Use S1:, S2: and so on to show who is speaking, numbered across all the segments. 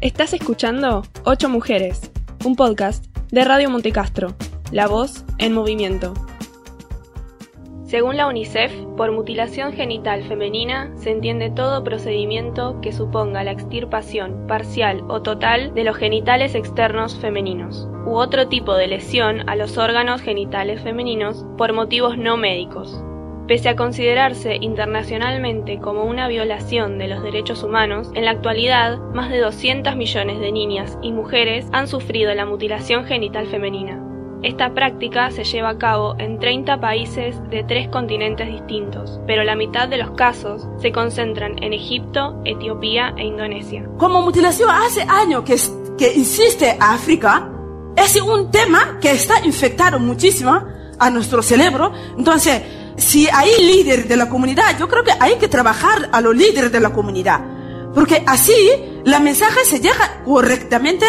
S1: Estás escuchando Ocho Mujeres, un podcast de Radio Montecastro, la voz en movimiento. Según la UNICEF, por mutilación genital femenina se entiende todo procedimiento que suponga la extirpación parcial o total de los genitales externos femeninos u otro tipo de lesión a los órganos genitales femeninos por motivos no médicos, Pese a considerarse internacionalmente como una violación de los derechos humanos, en la actualidad más de 200 millones de niñas y mujeres han sufrido la mutilación genital femenina. Esta práctica se lleva a cabo en 30 países de tres continentes distintos, pero la mitad de los casos se concentran en Egipto, Etiopía e Indonesia.
S2: Como mutilación hace años que, que insiste África, es un tema que está infectado muchísimo a nuestro cerebro, entonces si hay líderes de la comunidad, yo creo que hay que trabajar a los líderes de la comunidad. Porque así la mensaje se llega correctamente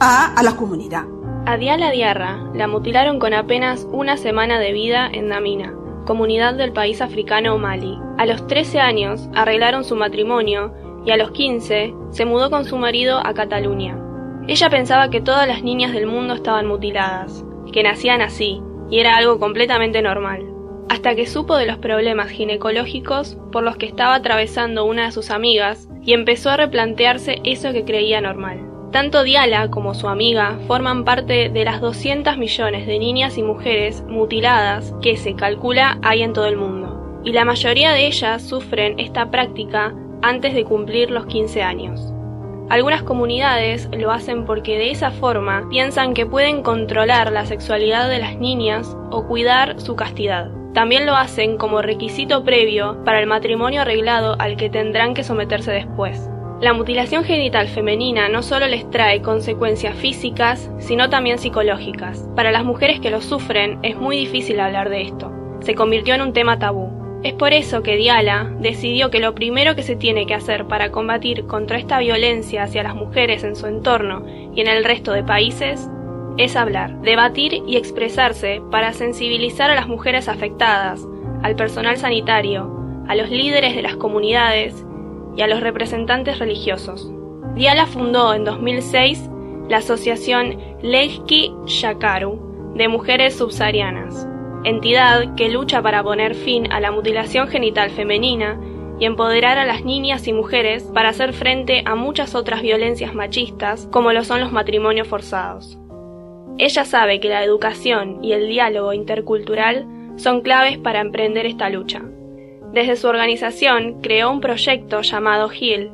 S2: a, la comunidad.
S1: A Diala Diarra la mutilaron con apenas una semana de vida en Namina, comunidad del país africano Mali. A los 13 años arreglaron su matrimonio y a los 15 se mudó con su marido a Cataluña. Ella pensaba que todas las niñas del mundo estaban mutiladas, que nacían así, y era algo completamente normal hasta que supo de los problemas ginecológicos por los que estaba atravesando una de sus amigas y empezó a replantearse eso que creía normal. Tanto Diala como su amiga forman parte de las 200 millones de niñas y mujeres mutiladas que se calcula hay en todo el mundo, y la mayoría de ellas sufren esta práctica antes de cumplir los 15 años. Algunas comunidades lo hacen porque de esa forma piensan que pueden controlar la sexualidad de las niñas o cuidar su castidad. También lo hacen como requisito previo para el matrimonio arreglado al que tendrán que someterse después. La mutilación genital femenina no solo les trae consecuencias físicas, sino también psicológicas. Para las mujeres que lo sufren es muy difícil hablar de esto. Se convirtió en un tema tabú. Es por eso que Diala decidió que lo primero que se tiene que hacer para combatir contra esta violencia hacia las mujeres en su entorno y en el resto de países es hablar, debatir y expresarse para sensibilizar a las mujeres afectadas, al personal sanitario, a los líderes de las comunidades y a los representantes religiosos. Diala fundó en 2006 la asociación Lejki Shakaru de Mujeres Subsaharianas, entidad que lucha para poner fin a la mutilación genital femenina y empoderar a las niñas y mujeres para hacer frente a muchas otras violencias machistas como lo son los matrimonios forzados. Ella sabe que la educación y el diálogo intercultural son claves para emprender esta lucha. Desde su organización creó un proyecto llamado HEAL,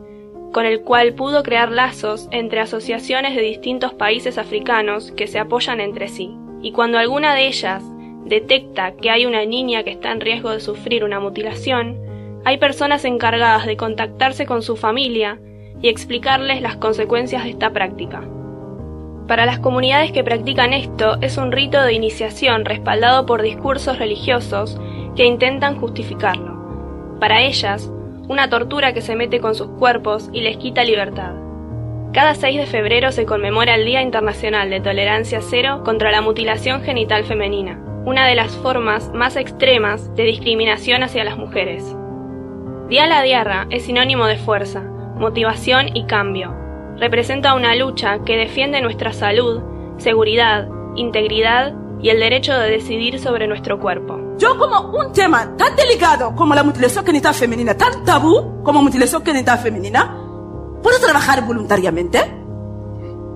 S1: con el cual pudo crear lazos entre asociaciones de distintos países africanos que se apoyan entre sí. Y cuando alguna de ellas detecta que hay una niña que está en riesgo de sufrir una mutilación, hay personas encargadas de contactarse con su familia y explicarles las consecuencias de esta práctica. Para las comunidades que practican esto es un rito de iniciación respaldado por discursos religiosos que intentan justificarlo. Para ellas, una tortura que se mete con sus cuerpos y les quita libertad. Cada 6 de febrero se conmemora el Día Internacional de Tolerancia Cero contra la Mutilación Genital Femenina, una de las formas más extremas de discriminación hacia las mujeres. Día la Diarra es sinónimo de fuerza, motivación y cambio, representa una lucha que defiende nuestra salud, seguridad, integridad y el derecho de decidir sobre nuestro cuerpo.
S2: Yo como un tema tan delicado como la mutilación genital femenina, tan tabú como mutilación genital femenina, ¿puedo trabajar voluntariamente?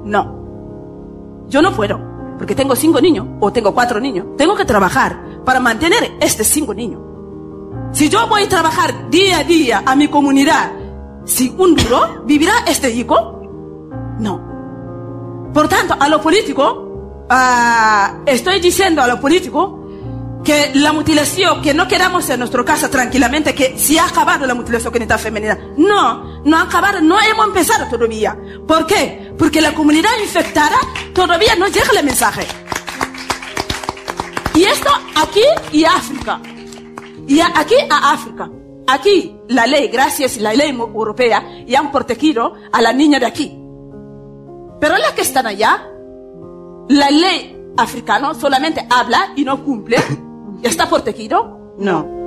S2: No. Yo no puedo, porque tengo cinco niños o tengo cuatro niños. Tengo que trabajar para mantener estos cinco niños. Si yo voy a trabajar día a día a mi comunidad sin un duro, ¿vivirá este hijo? Por tanto, a los políticos, ah, estoy diciendo a los políticos que la mutilación, que no quedamos en nuestra casa tranquilamente, que si ha acabado la mutilación genital femenina. No, no ha acabado, no hemos empezado todavía. ¿Por qué? Porque la comunidad infectada todavía no llega el mensaje. Y esto aquí y África. Y aquí a África. Aquí la ley, gracias a la ley europea, ya han protegido a la niña de aquí. Pero las que están allá, la ley africana solamente habla y no cumple. ¿Ya está protegido? No.